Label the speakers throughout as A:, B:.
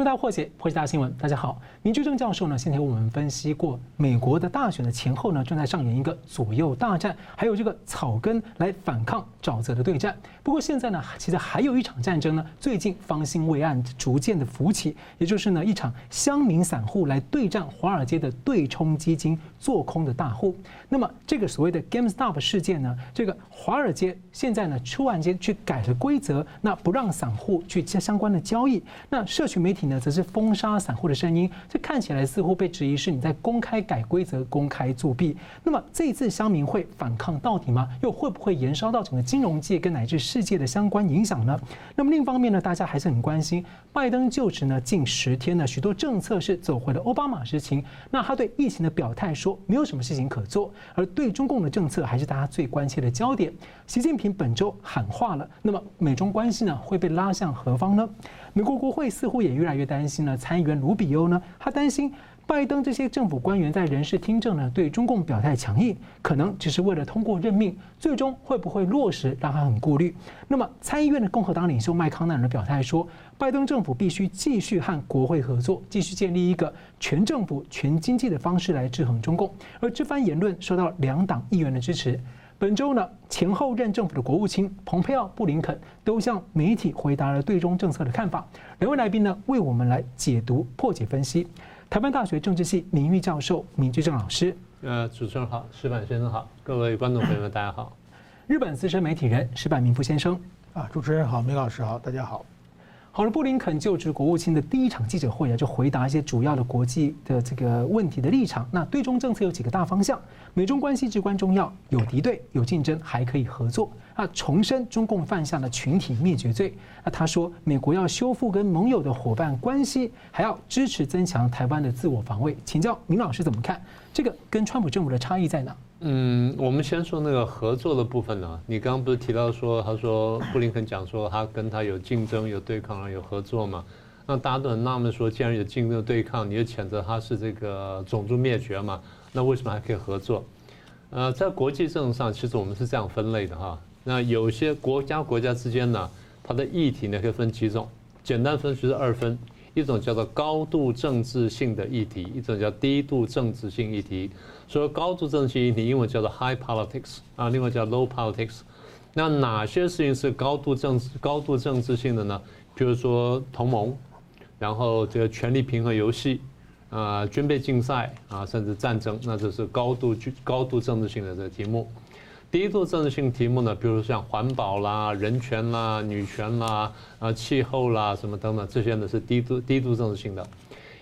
A: 新闻大破解，破解大新闻。大家好，明居正教授呢，先前我们分析过，美国的大选的前后呢，正在上演一个左右大战，还有这个草根来反抗沼泽的对战。不过现在呢，其实还有一场战争呢，最近方兴未艾，逐渐的浮起，也就是呢，一场乡民散户来对战华尔街的对冲基金做空的大户。那么这个所谓的 GameStop 事件呢，这个华尔街现在呢，突然间去改了规则，那不让散户去相关的交易，那社群媒体。呢，则是封杀散户的声音，这看起来似乎被质疑是你在公开改规则、公开作弊。那么这一次乡民会反抗到底吗？又会不会延烧到整个金融界跟乃至世界的相关影响呢？那么另一方面呢，大家还是很关心拜登就职呢近十天呢，许多政策是走回了奥巴马时期。那他对疫情的表态说没有什么事情可做，而对中共的政策还是大家最关切的焦点。习近平本周喊话了，那么美中关系呢会被拉向何方呢？美国国会似乎也越来越担心了。参议员卢比欧呢，他担心拜登这些政府官员在人事听证呢，对中共表态强硬，可能只是为了通过任命，最终会不会落实，让他很顾虑。那么，参议院的共和党领袖麦康奈尔表态说，拜登政府必须继续和国会合作，继续建立一个全政府、全经济的方式来制衡中共。而这番言论受到两党议员的支持。本周呢，前后任政府的国务卿蓬佩奥、布林肯都向媒体回答了对中政策的看法。两位来宾呢，为我们来解读、破解、分析。台湾大学政治系名誉教授明居正老师，
B: 呃，主持人好，石板先生好，各位观众朋友们大家好。
A: 日本资深媒体人石板明夫先生，
C: 啊，主持人好，明老师好，大家好。
A: 好了，布林肯就职国务卿的第一场记者会啊，就回答一些主要的国际的这个问题的立场。那对中政策有几个大方向，美中关系至关重要，有敌对，有竞争，还可以合作。那重申中共犯下了群体灭绝罪。那他说，美国要修复跟盟友的伙伴关系，还要支持增强台湾的自我防卫。请教明老师怎么看？这个跟川普政府的差异在哪？
B: 嗯，我们先说那个合作的部分呢。你刚刚不是提到说，他说布林肯讲说他跟他有竞争、有对抗、有合作嘛？那大家都很纳闷说，既然有竞争、对抗，你就谴责他是这个种族灭绝嘛？那为什么还可以合作？呃，在国际政治上，其实我们是这样分类的哈。那有些国家国家之间呢，它的议题呢可以分几种，简单分就是二分。一种叫做高度政治性的议题，一种叫低度政治性议题。所以高度政治性议题，英文叫做 high politics 啊，另外叫 low politics。那哪些事情是高度政治、高度政治性的呢？比如说同盟，然后这个权力平衡游戏，啊，军备竞赛啊，甚至战争，那这是高度高度政治性的这个题目。低度政治性题目呢，比如像环保啦、人权啦、女权啦、啊气候啦什么等等，这些呢是低度低度政治性的。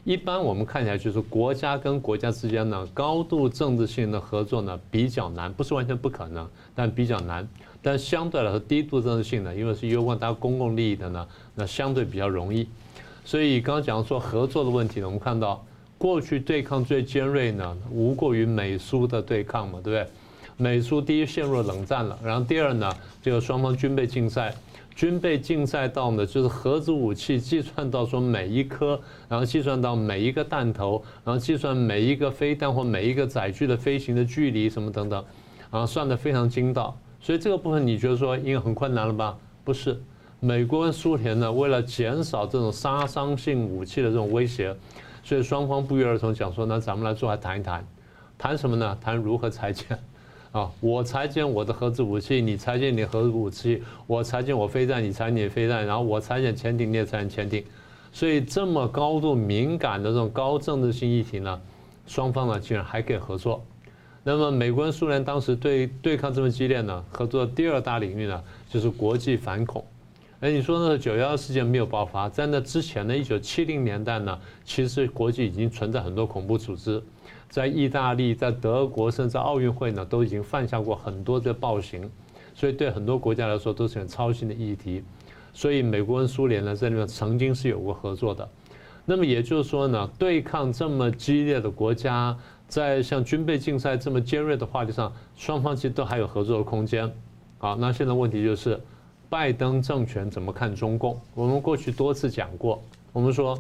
B: 一般我们看起来就是国家跟国家之间呢，高度政治性的合作呢比较难，不是完全不可能，但比较难。但相对来说，低度政治性呢，因为是攸关大家公共利益的呢，那相对比较容易。所以刚刚讲说合作的问题呢，我们看到过去对抗最尖锐呢，无过于美苏的对抗嘛，对不对？美苏第一陷入冷战了，然后第二呢，这个双方军备竞赛，军备竞赛到呢就是核子武器计算到说每一颗，然后计算到每一个弹头，然后计算每一个飞弹或每一个载具的飞行的距离什么等等，然后算得非常精到。所以这个部分你觉得说应该很困难了吧？不是，美国跟苏联呢为了减少这种杀伤性武器的这种威胁，所以双方不约而同讲说，那咱们来坐下谈一谈，谈什么呢？谈如何裁减。啊！我裁减我的核子武器，你裁减你核子武器；我裁减我飞弹，你裁减你飞弹。然后我裁减潜艇，你也裁减潜艇。所以这么高度敏感的这种高政治性议题呢，双方呢竟然还可以合作。那么美国跟苏联当时对对抗这么激烈呢，合作的第二大领域呢就是国际反恐。哎，你说呢九幺幺事件没有爆发，在那之前呢，一九七零年代呢，其实国际已经存在很多恐怖组织。在意大利、在德国，甚至奥运会呢，都已经犯下过很多的暴行，所以对很多国家来说都是很操心的议题。所以美国跟苏联呢，在里面曾经是有过合作的。那么也就是说呢，对抗这么激烈的国家，在像军备竞赛这么尖锐的话题上，双方其实都还有合作的空间。好，那现在问题就是，拜登政权怎么看中共？我们过去多次讲过，我们说。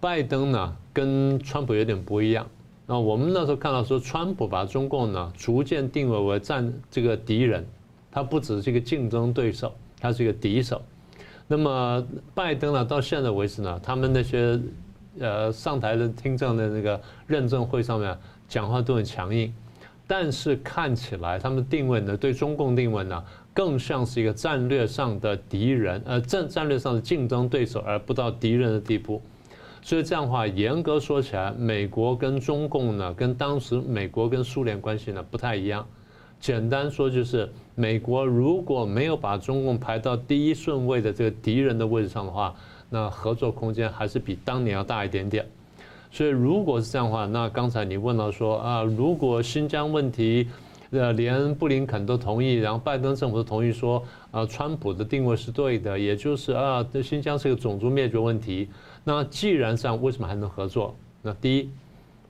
B: 拜登呢，跟川普有点不一样。那我们那时候看到说，川普把中共呢逐渐定位为战这个敌人，他不只是一个竞争对手，他是一个敌手。那么拜登呢，到现在为止呢，他们那些呃上台的听证的那个认证会上面讲话都很强硬，但是看起来他们定位呢，对中共定位呢，更像是一个战略上的敌人，呃战战略上的竞争对手，而不到敌人的地步。所以这样的话，严格说起来，美国跟中共呢，跟当时美国跟苏联关系呢不太一样。简单说就是，美国如果没有把中共排到第一顺位的这个敌人的位置上的话，那合作空间还是比当年要大一点点。所以如果是这样的话，那刚才你问到说啊，如果新疆问题，呃，连布林肯都同意，然后拜登政府都同意说，啊，川普的定位是对的，也就是啊，这新疆是个种族灭绝问题。那既然这样，为什么还能合作？那第一。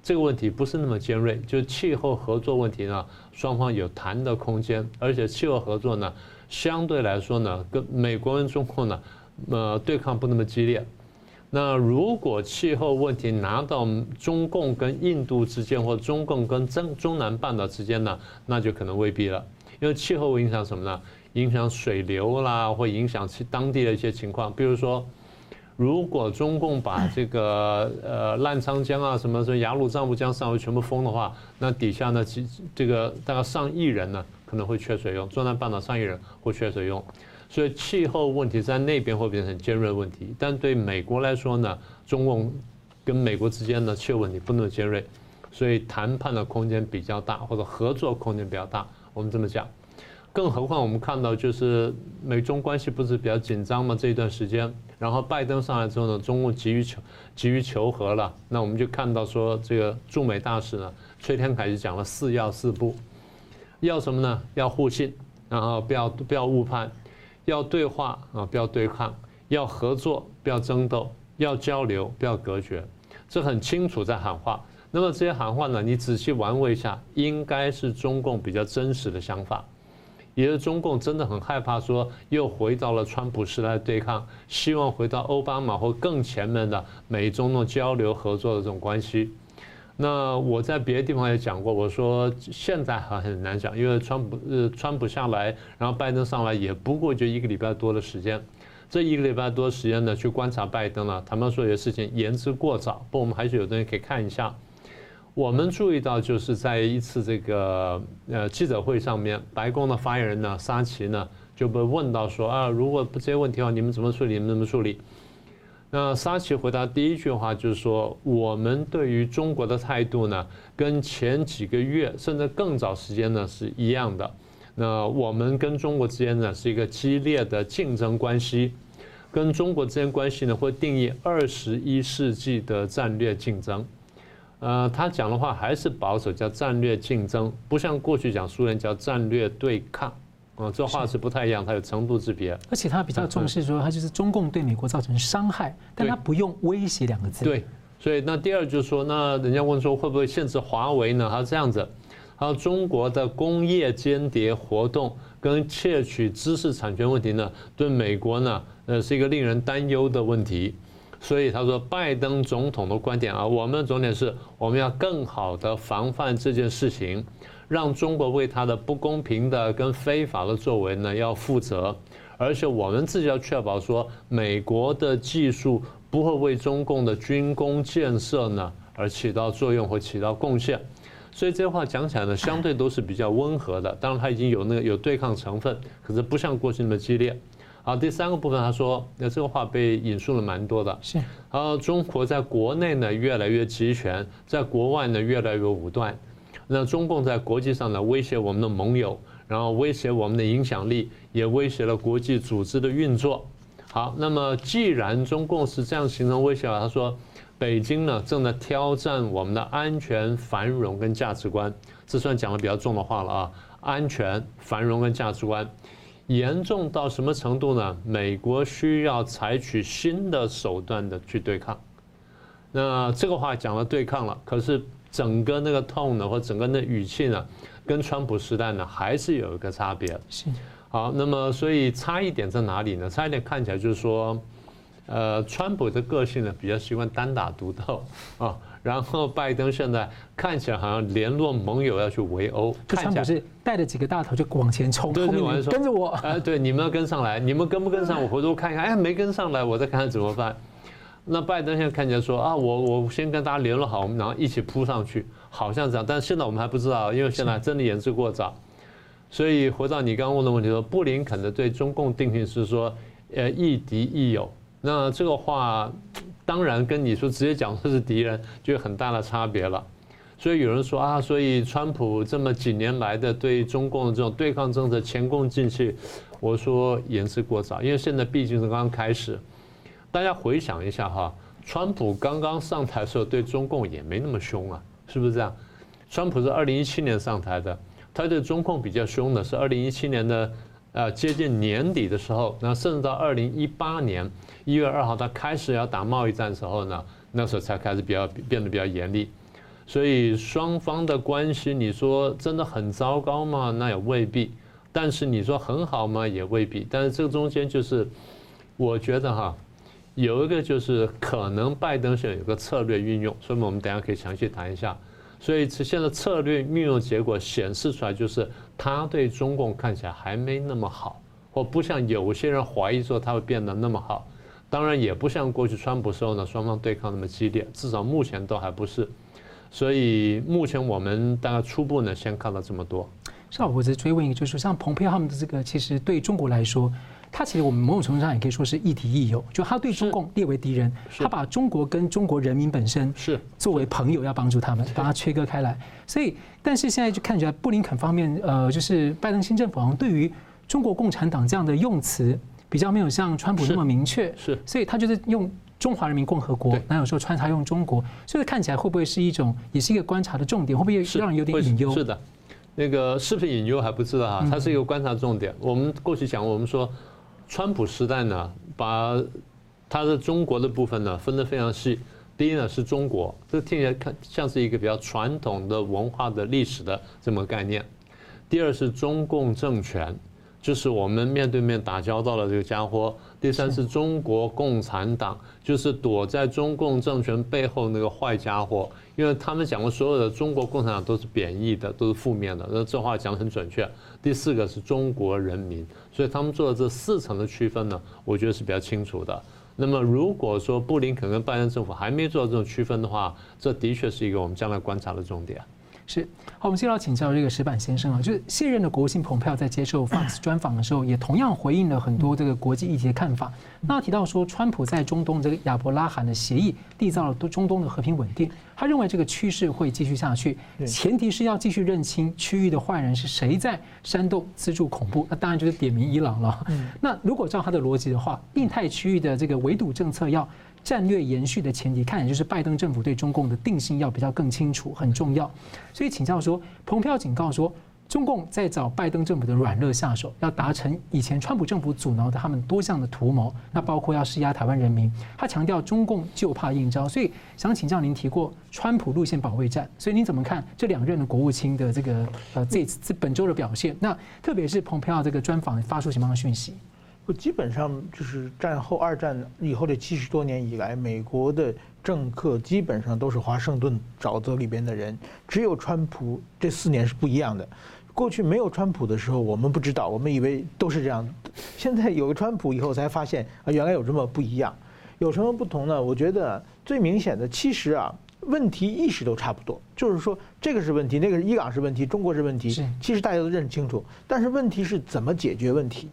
B: 这个问题不是那么尖锐，就是气候合作问题呢，双方有谈的空间，而且气候合作呢，相对来说呢，跟美国跟中共呢，呃，对抗不那么激烈。那如果气候问题拿到中共跟印度之间，或中共跟中中南半岛之间呢，那就可能未必了，因为气候会影响什么呢？影响水流啦，会影响其当地的一些情况，比如说。如果中共把这个 呃澜沧江啊什么什么雅鲁藏布江上游全部封的话，那底下呢，其这个大概上亿人呢可能会缺水用，中南半岛上亿人会缺水用，所以气候问题在那边会变成尖锐问题。但对美国来说呢，中共跟美国之间的气候问题不那么尖锐，所以谈判的空间比较大，或者合作空间比较大。我们这么讲。更何况我们看到，就是美中关系不是比较紧张吗？这一段时间，然后拜登上来之后呢，中共急于求急于求和了。那我们就看到说，这个驻美大使呢，崔天凯就讲了四要四不，要什么呢？要互信，然后不要不要误判，要对话啊，不要对抗，要合作，不要争斗，要交流，不要隔绝。这很清楚在喊话。那么这些喊话呢，你仔细玩味一下，应该是中共比较真实的想法。也是中共真的很害怕，说又回到了川普时代对抗，希望回到奥巴马或更前面的美中的交流合作的这种关系。那我在别的地方也讲过，我说现在还很难讲，因为川普呃川普下来，然后拜登上来也不过就一个礼拜多的时间，这一个礼拜多时间呢，去观察拜登了，他们说有些事情言之过早，不过我们还是有东西可以看一下。我们注意到，就是在一次这个呃记者会上面，白宫的发言人呢，沙奇呢就被问到说啊，如果不这些问题的话，你们怎么处理？你们怎么处理？那沙奇回答第一句话就是说，我们对于中国的态度呢，跟前几个月甚至更早时间呢是一样的。那我们跟中国之间呢是一个激烈的竞争关系，跟中国之间关系呢会定义二十一世纪的战略竞争。呃，他讲的话还是保守，叫战略竞争，不像过去讲苏联叫战略对抗，啊，这话是不太一样，它有程度之别。
A: 而且他比较重视说，他就是中共对美国造成伤害，但他不用威胁两个字。
B: 对，所以那第二就是说，那人家问说会不会限制华为呢？他是这样子，还有中国的工业间谍活动跟窃取知识产权问题呢，对美国呢，呃，是一个令人担忧的问题。所以他说，拜登总统的观点啊，我们的重点是，我们要更好的防范这件事情，让中国为他的不公平的跟非法的作为呢要负责，而且我们自己要确保说，美国的技术不会为中共的军工建设呢而起到作用或起到贡献。所以这话讲起来呢，相对都是比较温和的，当然它已经有那个有对抗成分，可是不像过去那么激烈。好，第三个部分，他说，那这个话被引述了蛮多的。是，然后中国在国内呢越来越集权，在国外呢越来越武断。那中共在国际上呢威胁我们的盟友，然后威胁我们的影响力，也威胁了国际组织的运作。好，那么既然中共是这样形成威胁，他说，北京呢正在挑战我们的安全、繁荣跟价值观。这算讲的比较重的话了啊，安全、繁荣跟价值观。严重到什么程度呢？美国需要采取新的手段的去对抗。那这个话讲了对抗了，可是整个那个 tone 呢，或整个那语气呢，跟川普时代呢还是有一个差别。是。好，那么所以差一点在哪里呢？差一点看起来就是说，呃，川普的个性呢比较习惯单打独斗啊，然后拜登现在看起来好像联络盟友要去围殴，
A: 川普是带着几个大头就往前
B: 冲，对
A: 跟着我，
B: 哎，对，你们要跟上来，你们跟不跟上，我回头看一看，哎，没跟上来，我再看看怎么办。那拜登现在看起来说啊，我我先跟大家联络好，我们然后一起扑上去，好像这样，但是现在我们还不知道，因为现在真的言之过早。所以回到你刚刚问的问题说，布林肯的对中共定性是说，呃，亦敌亦友。那这个话当然跟你说直接讲说是敌人就有很大的差别了，所以有人说啊，所以川普这么几年来的对中共的这种对抗政策前功尽弃，我说言之过早，因为现在毕竟是刚刚开始，大家回想一下哈，川普刚刚上台的时候对中共也没那么凶啊，是不是这样？川普是二零一七年上台的，他对中共比较凶的是二零一七年的。呃，接近年底的时候，那甚至到二零一八年一月二号，他开始要打贸易战的时候呢，那时候才开始比较变得比较严厉。所以双方的关系，你说真的很糟糕吗？那也未必。但是你说很好吗？也未必。但是这个中间就是，我觉得哈，有一个就是可能拜登选有个策略运用，所以我们等下可以详细谈一下。所以现在策略运用结果显示出来，就是他对中共看起来还没那么好，或不像有些人怀疑说他会变得那么好。当然也不像过去川普时候呢，双方对抗那么激烈，至少目前都还不是。所以目前我们大概初步呢，先看到这么多。
A: 邵，我再追问一个，就是像蓬佩奥他们的这个，其实对中国来说。他其实我们某种程度上也可以说是亦敌亦友，就他对中共列为敌人，他把中国跟中国人民本身是作为朋友，要帮助他们，把它切割开来。所以，但是现在就看起来布林肯方面，呃，就是拜登新政府好像对于中国共产党这样的用词比较没有像川普那么明确，是，所以他就是用中华人民共和国，那有时候穿插用中国，所以看起来会不会是一种，也是一个观察的重点，会不会让人有点隐忧？
B: 是的，那个是不是隐忧还不知道啊，它是一个观察重点。我们过去讲，我们说。川普时代呢，把他的中国的部分呢分得非常细。第一呢是中国，这听起来看像是一个比较传统的文化的历史的这么概念。第二是中共政权。就是我们面对面打交道的这个家伙。第三是中国共产党，就是躲在中共政权背后那个坏家伙。因为他们讲过，所有的中国共产党都是贬义的，都是负面的。那这话讲得很准确。第四个是中国人民，所以他们做的这四层的区分呢，我觉得是比较清楚的。那么如果说布林肯跟拜登政府还没做这种区分的话，这的确是一个我们将来观察的重点。
A: 是，好，我们先要请教这个石板先生啊，就是现任的国务卿蓬佩奥在接受 Fox 专访的时候，也同样回应了很多这个国际议题的看法。那提到说，川普在中东这个亚伯拉罕的协议缔造了中东的和平稳定，他认为这个趋势会继续下去，前提是要继续认清区域的坏人是谁在煽动资助恐怖，那当然就是点名伊朗了。那如果照他的逻辑的话，印太区域的这个围堵政策要。战略延续的前提，看也就是拜登政府对中共的定性要比较更清楚，很重要。所以请教说，蓬佩奥警告说，中共在找拜登政府的软肋下手，要达成以前川普政府阻挠的他们多项的图谋，那包括要施压台湾人民。他强调中共就怕应招，所以想请教您提过川普路线保卫战，所以您怎么看这两任的国务卿的这个呃这次本周的表现？那特别是蓬佩奥这个专访发出什么样的讯息？
C: 基本上就是战后二战以后的七十多年以来，美国的政客基本上都是华盛顿沼泽里边的人，只有川普这四年是不一样的。过去没有川普的时候，我们不知道，我们以为都是这样。现在有了川普以后，才发现啊，原来有这么不一样。有什么不同呢？我觉得最明显的，其实啊，问题意识都差不多，就是说这个是问题，那个是伊朗是问题，中国是问题，其实大家都认清楚。但是问题是怎么解决问题？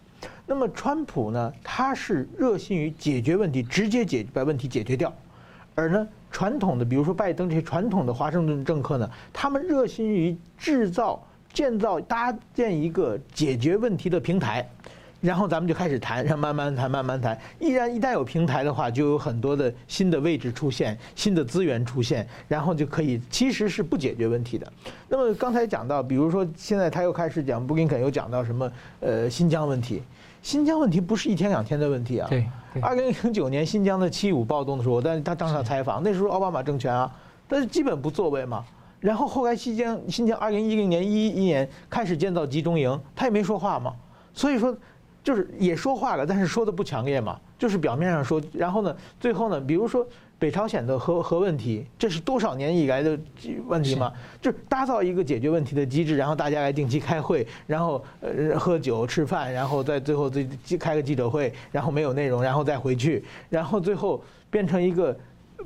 C: 那么川普呢，他是热心于解决问题，直接解把问题解决掉，而呢传统的，比如说拜登这些传统的华盛顿政客呢，他们热心于制造、建造、搭建一个解决问题的平台，然后咱们就开始谈，让慢慢谈，慢慢谈。依然一旦有平台的话，就有很多的新的位置出现，新的资源出现，然后就可以其实是不解决问题的。那么刚才讲到，比如说现在他又开始讲，布林肯又讲到什么呃新疆问题。新疆问题不是一天两天的问题啊！对，二零零九年新疆的七五暴动的时候，但是他当场采访，那时候奥巴马政权啊，但是基本不作为嘛。然后后来新疆新疆二零一零年一一年开始建造集中营，他也没说话嘛。所以说，就是也说话了，但是说的不强烈嘛。就是表面上说，然后呢，最后呢，比如说北朝鲜的核核问题，这是多少年以来的问题吗？就是打造一个解决问题的机制，然后大家来定期开会，然后呃喝酒吃饭，然后在最后再开个记者会，然后没有内容，然后再回去，然后最后变成一个。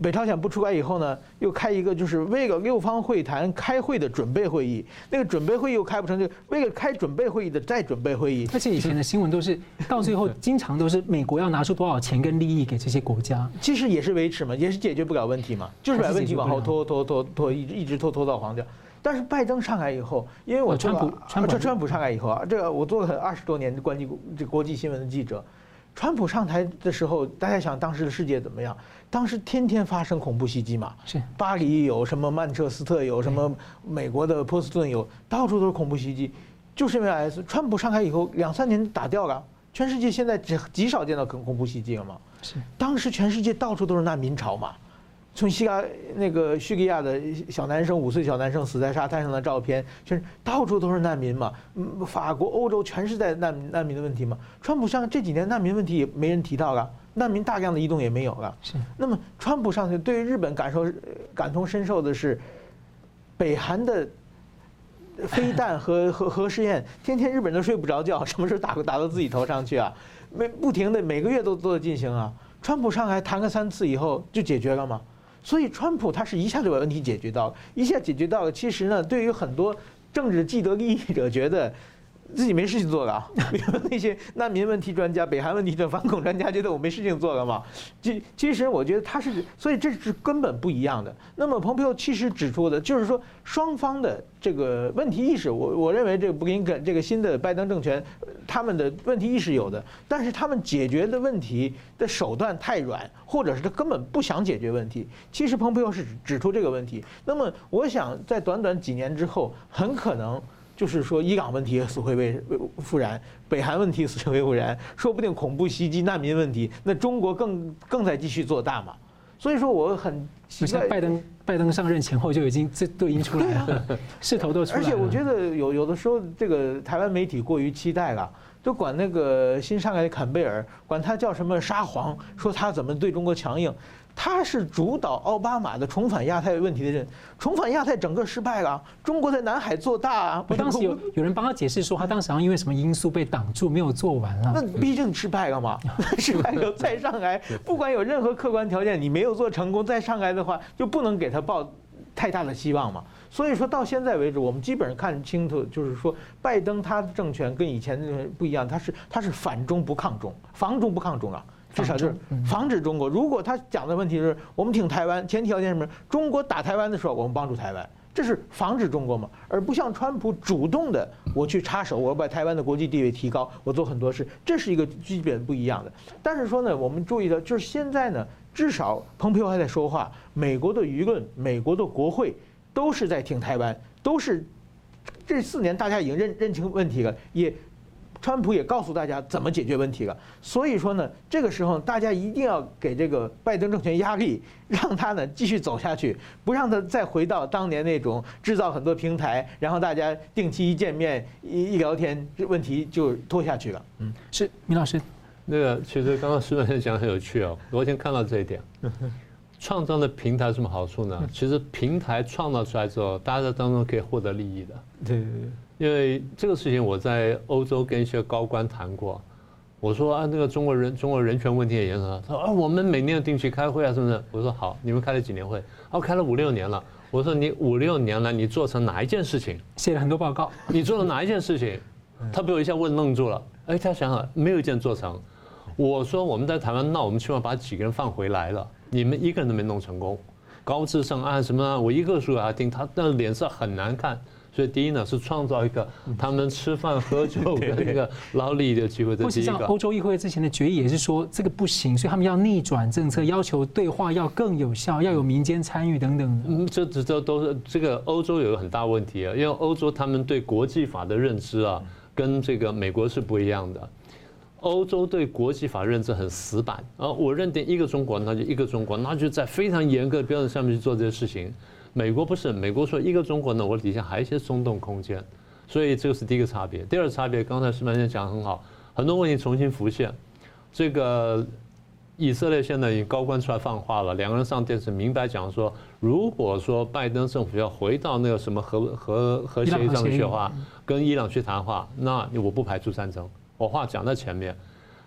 C: 北朝鲜不出来以后呢，又开一个就是为了六方会谈开会的准备会议，那个准备会议又开不成，就为了开准备会议的再准备会议。
A: 而且以前的新闻都是到最后经常都是美国要拿出多少钱跟利益给这些国家，
C: 其实也是维持嘛，也是解决不了问题嘛，就是把问题往后拖拖拖拖，一直一直拖拖到黄掉。但是拜登上来以后，因为我川普川普川普上来以后啊，这个我做了二十多年的关于这国际新闻的记者。川普上台的时候，大家想当时的世界怎么样？当时天天发生恐怖袭击嘛，是巴黎有什么曼彻斯特有什么美国的波士顿有，到处都是恐怖袭击，就是因为 IS。川普上台以后两三年打掉了，全世界现在极极少见到恐恐怖袭击了嘛。是当时全世界到处都是难民潮嘛。从西亚那个叙利亚的小男生，五岁小男生死在沙滩上的照片，全是到处都是难民嘛。嗯，法国、欧洲全是在难民难民的问题嘛。川普上这几年难民问题也没人提到了，难民大量的移动也没有了。是。那么川普上去对于日本感受感同身受的是，北韩的飞弹和 核核试验，天天日本都睡不着觉，什么时候打打到自己头上去啊？没不停的每个月都都在进行啊。川普上来谈个三次以后就解决了吗？所以，川普他是一下就把问题解决到了，一下解决到了。其实呢，对于很多政治既得利益者，觉得自己没事情做了。比如那些难民问题专家、北韩问题的反恐专家，觉得我没事情做了嘛。其其实，我觉得他是，所以这是根本不一样的。那么，蓬佩奥其实指出的就是说，双方的这个问题意识，我我认为这个布林肯这个新的拜登政权。他们的问题意识有的，但是他们解决的问题的手段太软，或者是他根本不想解决问题。其实蓬佩奥是指出这个问题。那么我想，在短短几年之后，很可能就是说，伊朗问题死灰复燃，北韩问题死灰复燃，说不定恐怖袭击、难民问题，那中国更更在继续做大嘛。所以说，我很期待
A: 拜登拜登上任前后就已经这都已经出来了，势头都出来了。
C: 而且我觉得有有的时候，这个台湾媒体过于期待了。就管那个新上来的坎贝尔，管他叫什么沙皇，说他怎么对中国强硬，他是主导奥巴马的重返亚太问题的人，重返亚太整个失败了，中国在南海做大啊。
A: 我当时有有人帮他解释说，他当时好像因为什么因素被挡住，没有做完了。
C: 那毕竟失败了嘛，失败了再上来，不管有任何客观条件，你没有做成功再上来的话，就不能给他抱太大的希望嘛。所以说到现在为止，我们基本上看清楚，就是说，拜登他的政权跟以前的不一样，他是他是反中不抗中，防中不抗中啊，至少就是防止中国。如果他讲的问题是我们挺台湾，前提条件是什么？中国打台湾的时候，我们帮助台湾，这是防止中国嘛，而不像川普主动的我去插手，我把台湾的国际地位提高，我做很多事，这是一个基本不一样的。但是说呢，我们注意到，就是现在呢，至少蓬佩奥还在说话，美国的舆论，美国的国会。都是在挺台湾，都是这四年大家已经认认清问题了，也川普也告诉大家怎么解决问题了。所以说呢，这个时候大家一定要给这个拜登政权压力，让他呢继续走下去，不让他再回到当年那种制造很多平台，然后大家定期一见面一一聊天，问题就拖下去了。
A: 嗯，是米老师，
B: 那个其实刚刚施文先生讲很有趣哦，我先看到这一点。创造的平台有什么好处呢？其实平台创造出来之后，大家在当中可以获得利益的。对对对。因为这个事情，我在欧洲跟一些高官谈过，我说啊，那个中国人中国人权问题也严重。他说啊，我们每年要定期开会啊，是不是？我说好，你们开了几年会？哦，开了五六年了。我说你五六年来，你做成哪一件事情？
A: 写了很多报告。
B: 你做了哪一件事情？他被我一下问愣住了。哎，他想想没有一件做成。我说我们在台湾，闹我们起码把几个人放回来了。你们一个人都没弄成功，高智商啊什么？我一个说给他听，他那脸色很难看。所以第一呢，是创造一个他们吃饭喝酒的一个 劳力的机会。不是
A: 像欧洲议会之前的决议也是说这个不行，所以他们要逆转政策，要求对话要更有效，要有民间参与等等。
B: 嗯，这这这都是这个欧洲有个很大问题啊，因为欧洲他们对国际法的认知啊，跟这个美国是不一样的。欧洲对国际法认知很死板啊，我认定一个中国，那就一个中国，那就在非常严格的标准上面去做这些事情。美国不是，美国说一个中国呢，我底下还有一些松动空间，所以这个是第一个差别。第二个差别，刚才石曼先生讲得很好，很多问题重新浮现。这个以色列现在已经高官出来放话了，两个人上电视明白讲说，如果说拜登政府要回到那个什么核核核协议上去的话，跟伊朗去谈话，那我不排除战争。我话讲在前面，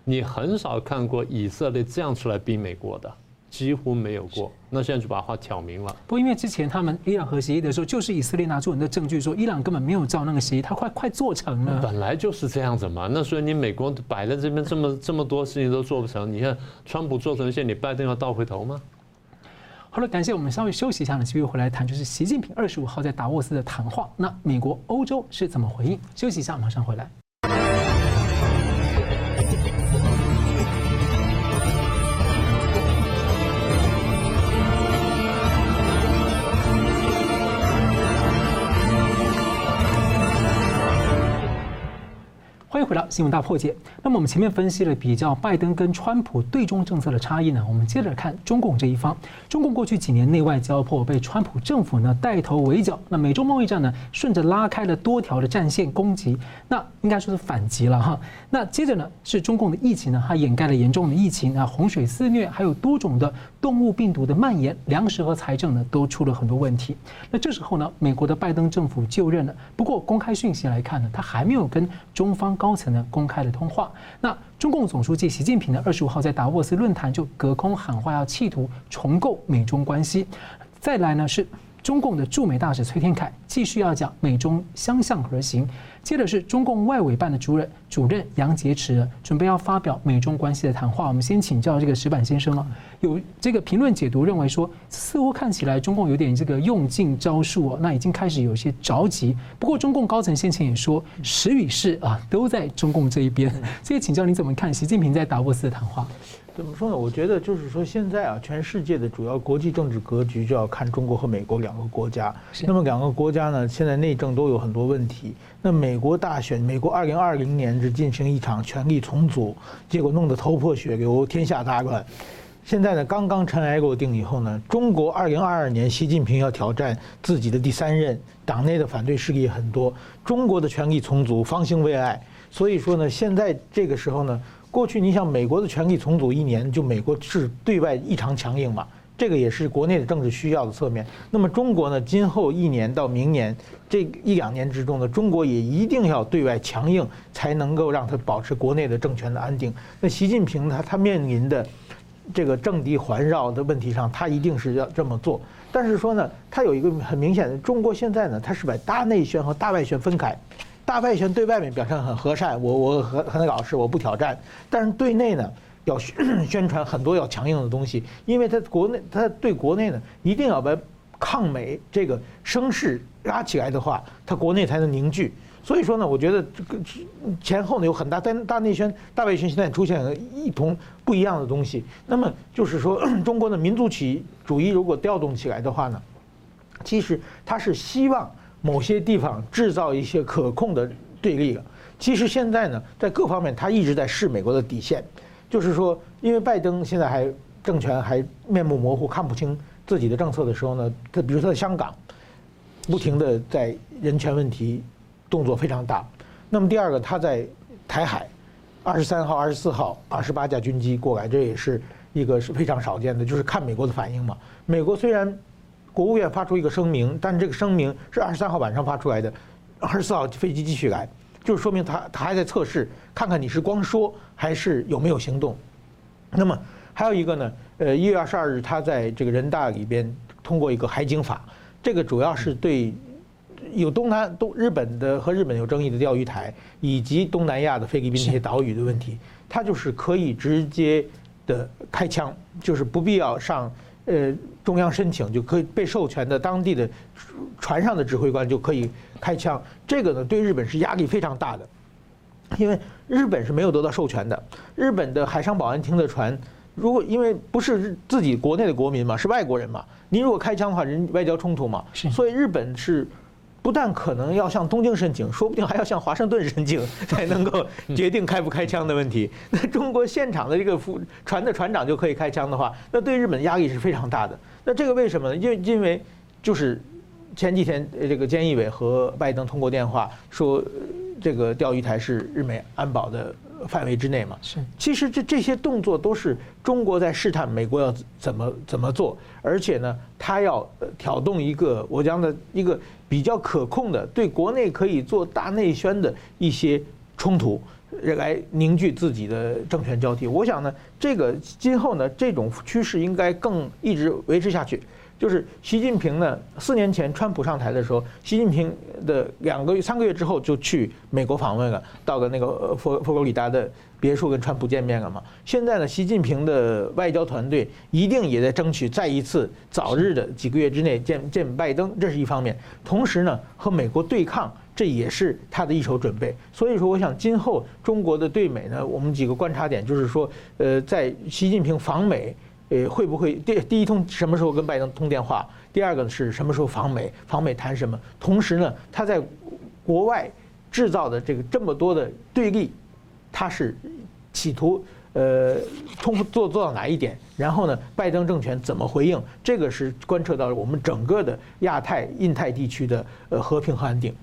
B: 你很少看过以色列这样出来逼美国的。几乎没有过，那现在就把话挑明了。
A: 不，因为之前他们伊朗核协议的时候，就是以色列拿出很多证据说，伊朗根本没有照那个协议，他快快做成了。
B: 本来就是这样子嘛。那所以你美国摆在这边这么这么多事情都做不成，你看川普做成一些，你拜登要倒回头吗？
A: 好了，感谢我们稍微休息一下呢，继续回来谈，就是习近平二十五号在达沃斯的谈话。那美国、欧洲是怎么回应？休息一下，马上回来。迎回到新闻大破解。那么我们前面分析了比较拜登跟川普对中政策的差异呢，我们接着看中共这一方。中共过去几年内外交迫，被川普政府呢带头围剿。那美中贸易战呢，顺着拉开了多条的战线攻击，那应该说是反击了哈。那接着呢是中共的疫情呢，它掩盖了严重的疫情啊，洪水肆虐，还有多种的动物病毒的蔓延，粮食和财政呢都出了很多问题。那这时候呢，美国的拜登政府就任了。不过公开讯息来看呢，他还没有跟中方。高层呢公开的通话，那中共总书记习近平呢二十五号在达沃斯论坛就隔空喊话，要企图重构美中关系。再来呢是中共的驻美大使崔天凯继续要讲美中相向而行。接着是中共外委办的主任主任杨洁篪准备要发表美中关系的谈话。我们先请教这个石板先生了。有这个评论解读认为说，似乎看起来中共有点这个用尽招数哦，那已经开始有些着急。不过中共高层先前也说，时与势啊都在中共这一边。所以请教你怎么看习近平在达沃斯的谈话？
C: 怎么说呢？我觉得就是说，现在啊，全世界的主要国际政治格局就要看中国和美国两个国家。那么两个国家呢，现在内政都有很多问题。那美国大选，美国二零二零年是进行一场权力重组，结果弄得头破血流，天下大乱。现在呢，刚刚尘埃落定以后呢，中国二零二二年习近平要挑战自己的第三任，党内的反对势力很多，中国的权力重组方兴未艾。所以说呢，现在这个时候呢。过去你想美国的权力重组一年，就美国是对外异常强硬嘛，这个也是国内的政治需要的侧面。那么中国呢，今后一年到明年这一两年之中呢，中国也一定要对外强硬，才能够让他保持国内的政权的安定。那习近平他他面临的这个政敌环绕的问题上，他一定是要这么做。但是说呢，他有一个很明显的，中国现在呢，他是把大内宣和大外宣分开。大外宣对外面表现很和善，我我很很老实，我不挑战。但是对内呢，要 宣传很多要强硬的东西，因为他国内他对国内呢，一定要把抗美这个声势拉起来的话，他国内才能凝聚。所以说呢，我觉得这个前后呢有很大，但大内宣、大外宣现在出现了一同不一样的东西。那么就是说，中国的民族主义主义如果调动起来的话呢，其实他是希望。某些地方制造一些可控的对立了。其实现在呢，在各方面他一直在试美国的底线，就是说，因为拜登现在还政权还面目模糊，看不清自己的政策的时候呢，他比如说在香港，不停的在人权问题动作非常大。那么第二个，他在台海，二十三号、二十四号，二十八架军机过来，这也是一个是非常少见的，就是看美国的反应嘛。美国虽然。国务院发出一个声明，但是这个声明是二十三号晚上发出来的，二十四号飞机继续来，就是说明他他还在测试，看看你是光说还是有没有行动。那么还有一个呢，呃，一月二十二日他在这个人大里边通过一个海警法，这个主要是对有东南东日本的和日本有争议的钓鱼台以及东南亚的菲律宾那些岛屿的问题，他就是可以直接的开枪，就是不必要上。呃，中央申请就可以被授权的当地的船上的指挥官就可以开枪，这个呢对日本是压力非常大的，因为日本是没有得到授权的。日本的海上保安厅的船，如果因为不是自己国内的国民嘛，是外国人嘛，你如果开枪的话，人外交冲突嘛，所以日本是。不但可能要向东京申请，说不定还要向华盛顿申请，才能够决定开不开枪的问题。那中国现场的这个副船的船长就可以开枪的话，那对日本压力是非常大的。那这个为什么呢？因因为就是前几天这个菅义伟和拜登通过电话说，这个钓鱼台是日美安保的范围之内嘛。
A: 是，
C: 其实这这些动作都是中国在试探美国要怎么怎么做，而且呢，他要挑动一个我讲的一个比较可控的，对国内可以做大内宣的一些冲突，来凝聚自己的政权交替。我想呢，这个今后呢，这种趋势应该更一直维持下去。就是习近平呢，四年前川普上台的时候，习近平的两个月、三个月之后就去美国访问了，到了那个佛佛罗里达的别墅跟川普见面了嘛。现在呢，习近平的外交团队一定也在争取再一次早日的几个月之内见见拜登，这是一方面。同时呢，和美国对抗，这也是他的一手准备。所以说，我想今后中国的对美呢，我们几个观察点就是说，呃，在习近平访美。呃，会不会第第一通什么时候跟拜登通电话？第二个是什么时候访美？访美谈什么？同时呢，他在国外制造的这个这么多的对立，他是企图呃通做做到哪一点？然后呢，拜登政权怎么回应？这个是观测到我们整个的亚太、印太地区的呃和平和安定。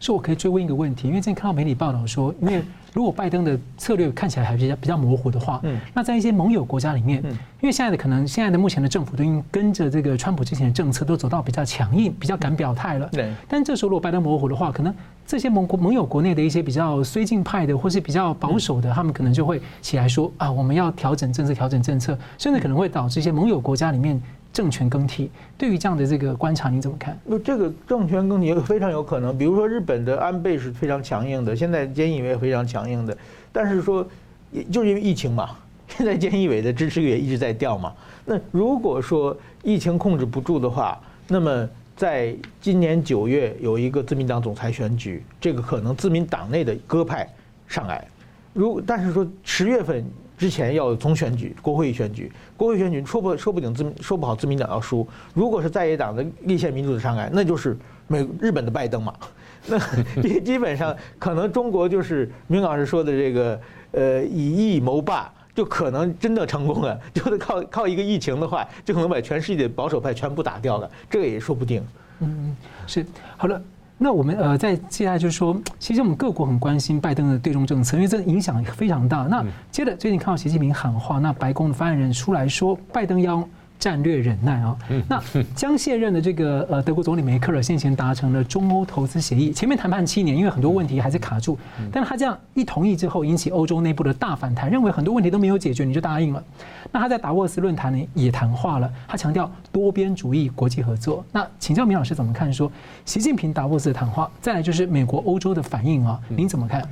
A: 是我可以追问一个问题，因为今天看到媒体报道说，因为如果拜登的策略看起来还比较比较模糊的话，嗯，那在一些盟友国家里面，嗯，因为现在的可能现在的目前的政府都已经跟着这个川普之前的政策都走到比较强硬、比较敢表态了，对。但这时候如果拜登模糊的话，可能这些盟国盟友国内的一些比较绥靖派的或是比较保守的，他们可能就会起来说啊，我们要调整政策、调整政策，甚至可能会导致一些盟友国家里面。政权更替，对于这样的这个观察，你怎么看？
C: 那这个政权更替非常有可能，比如说日本的安倍是非常强硬的，现在菅义伟也非常强硬的，但是说，也就是因为疫情嘛，现在菅义伟的支持率也一直在掉嘛。那如果说疫情控制不住的话，那么在今年九月有一个自民党总裁选举，这个可能自民党内的鸽派上来，如但是说十月份。之前要总选举，国会议选举，国会选举说不说不定自说不好自民党要输。如果是在野党的立宪民主的上来，那就是美日本的拜登嘛。那基基本上可能中国就是明老师说的这个呃以疫谋霸，就可能真的成功了，就得靠靠一个疫情的话，就可能把全世界的保守派全部打掉了，这个也说不定。
A: 嗯，是好了。那我们呃，在接下来就是说，其实我们各国很关心拜登的对中政策，因为这影响非常大。那接着最近看到习近平喊话，那白宫的发言人出来说，拜登要。战略忍耐啊，那将卸任的这个呃德国总理梅克尔先前达成了中欧投资协议，前面谈判七年，因为很多问题还是卡住，但是他这样一同意之后，引起欧洲内部的大反弹，认为很多问题都没有解决，你就答应了。那他在达沃斯论坛呢也谈话了，他强调多边主义、国际合作。那请教明老师怎么看？说习近平达沃斯的谈话，再来就是美国、欧洲的反应啊，您怎么看？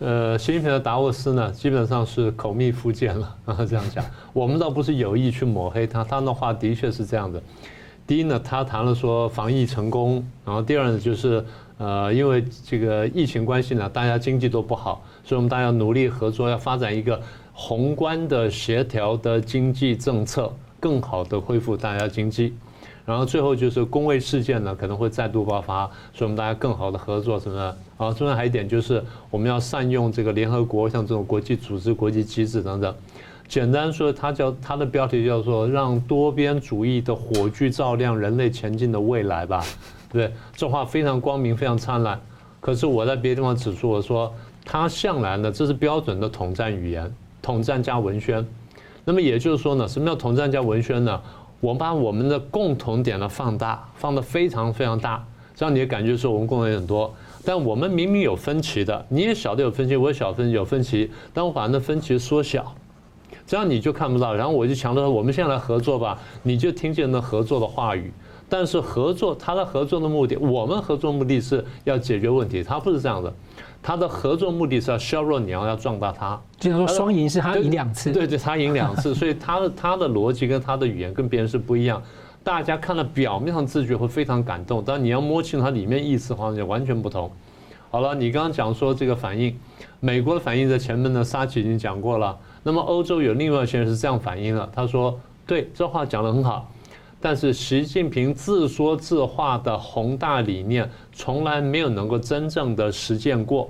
B: 呃，习近平的达沃斯呢，基本上是口蜜腹剑了啊，这样讲。我们倒不是有意去抹黑他，他的话的确是这样的。第一呢，他谈了说防疫成功，然后第二呢，就是呃，因为这个疫情关系呢，大家经济都不好，所以我们大家要努力合作，要发展一个宏观的协调的经济政策，更好的恢复大家经济。然后最后就是公卫事件呢，可能会再度爆发，所以我们大家更好的合作什么的。啊，中间还有一点就是我们要善用这个联合国像这种国际组织、国际机制等等。简单说，它叫它的标题叫做“让多边主义的火炬照亮人类前进的未来”吧，对不对？这话非常光明，非常灿烂。可是我在别的地方指出，我说它向来呢，这是标准的统战语言，统战加文宣。那么也就是说呢，什么叫统战加文宣呢？我们把我们的共同点呢放大，放得非常非常大，这样你也感觉说我们共同点很多。但我们明明有分歧的，你也晓得有分歧，我也晓得有分歧，但我把那分歧缩小，这样你就看不到。然后我就强调，我们现在来合作吧，你就听见那合作的话语。但是合作，他的合作的目的，我们合作目的是要解决问题，他不是这样的。他的合作目的是要削弱你，要要壮大他。
A: 经常说双赢是他赢两次，
B: 对对，他赢两次，所以他的他的逻辑跟他的语言跟别人是不一样。大家看了表面上字句会非常感动，但你要摸清楚它里面意思好像，就完全不同。好了，你刚刚讲说这个反应，美国的反应在前面呢，沙奇已经讲过了。那么欧洲有另外一些人是这样反应了，他说：“对，这话讲得很好。”但是习近平自说自话的宏大理念，从来没有能够真正的实践过。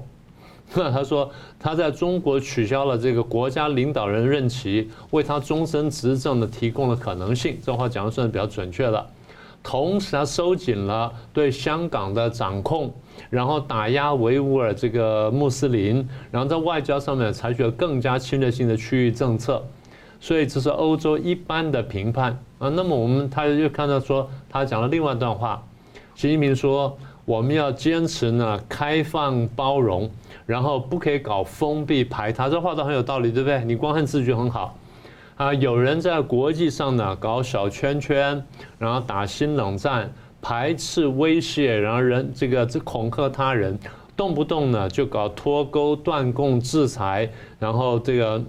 B: 那 他说他在中国取消了这个国家领导人任期，为他终身执政的提供了可能性。这话讲的算是比较准确的。同时他收紧了对香港的掌控，然后打压维吾尔这个穆斯林，然后在外交上面采取了更加侵略性的区域政策，所以这是欧洲一般的评判啊。那么我们他又看到说，他讲了另外一段话，习近平说。我们要坚持呢，开放包容，然后不可以搞封闭排他。这话都很有道理，对不对？你光看字句很好啊。有人在国际上呢搞小圈圈，然后打新冷战，排斥威胁，然后人这个这恐吓他人，动不动呢就搞脱钩、断供、制裁，然后这个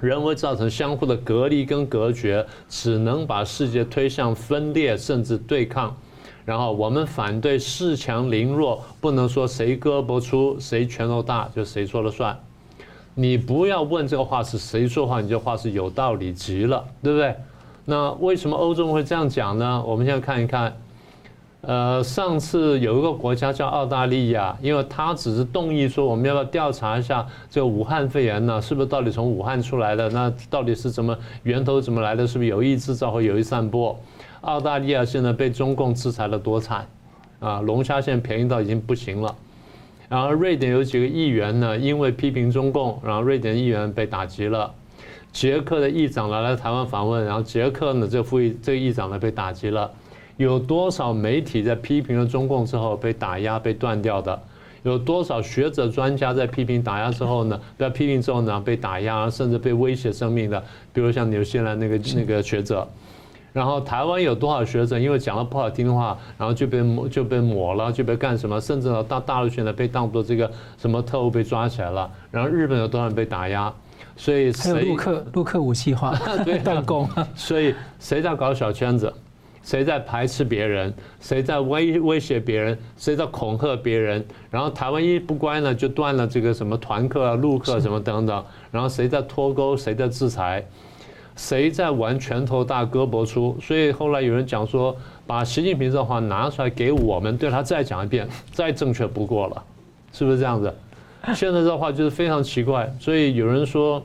B: 人为造成相互的隔离跟隔绝，只能把世界推向分裂甚至对抗。然后我们反对恃强凌弱，不能说谁胳膊粗谁拳头大就谁说了算。你不要问这个话是谁说话，你这话是有道理极了，对不对？那为什么欧洲会这样讲呢？我们现在看一看。呃，上次有一个国家叫澳大利亚，因为他只是动议说我们要不要调查一下这个武汉肺炎呢？是不是到底从武汉出来的？那到底是怎么源头怎么来的？是不是有意制造或有意散播？澳大利亚现在被中共制裁了多惨啊！龙虾现在便宜到已经不行了。然后瑞典有几个议员呢，因为批评中共，然后瑞典议员被打击了。捷克的议长来了台湾访问，然后捷克呢这副议这个议长呢被打击了。有多少媒体在批评了中共之后被打压被断掉的？有多少学者专家在批评打压之后呢？被批评之后呢被打压，甚至被威胁生命的？比如像纽西兰那个那个学者。然后台湾有多少学者因为讲了不好听的话，然后就被抹就被抹了，就被干什么？甚至，到大陆去呢被当作这个什么特务被抓起来了。然后日本有多少人被打压？所以谁
A: 陆客陆客武器化对弹弓？
B: 所以谁在搞小圈子？谁在排斥别人？谁在威威胁别人？谁在恐吓别人？然后台湾一不乖呢，就断了这个什么团客啊、陆客什么等等。然后谁在脱钩？谁在制裁？谁在玩拳头大胳膊粗？所以后来有人讲说，把习近平这话拿出来给我们，对他再讲一遍，再正确不过了，是不是这样子？现在这话就是非常奇怪。所以有人说，